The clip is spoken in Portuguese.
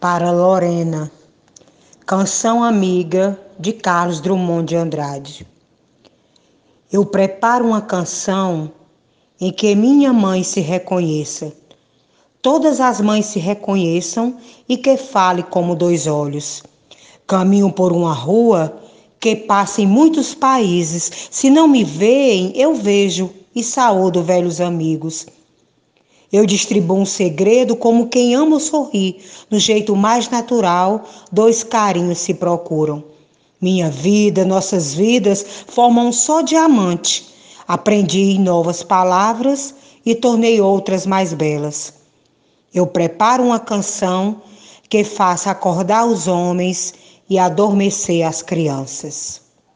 para Lorena. Canção Amiga de Carlos Drummond de Andrade. Eu preparo uma canção em que minha mãe se reconheça. Todas as mães se reconheçam e que fale como dois olhos. Caminho por uma rua que passa em muitos países. Se não me veem, eu vejo e saúdo velhos amigos. Eu distribuo um segredo como quem ama sorrir, no jeito mais natural, dois carinhos se procuram. Minha vida, nossas vidas formam um só diamante. Aprendi novas palavras e tornei outras mais belas. Eu preparo uma canção que faça acordar os homens e adormecer as crianças.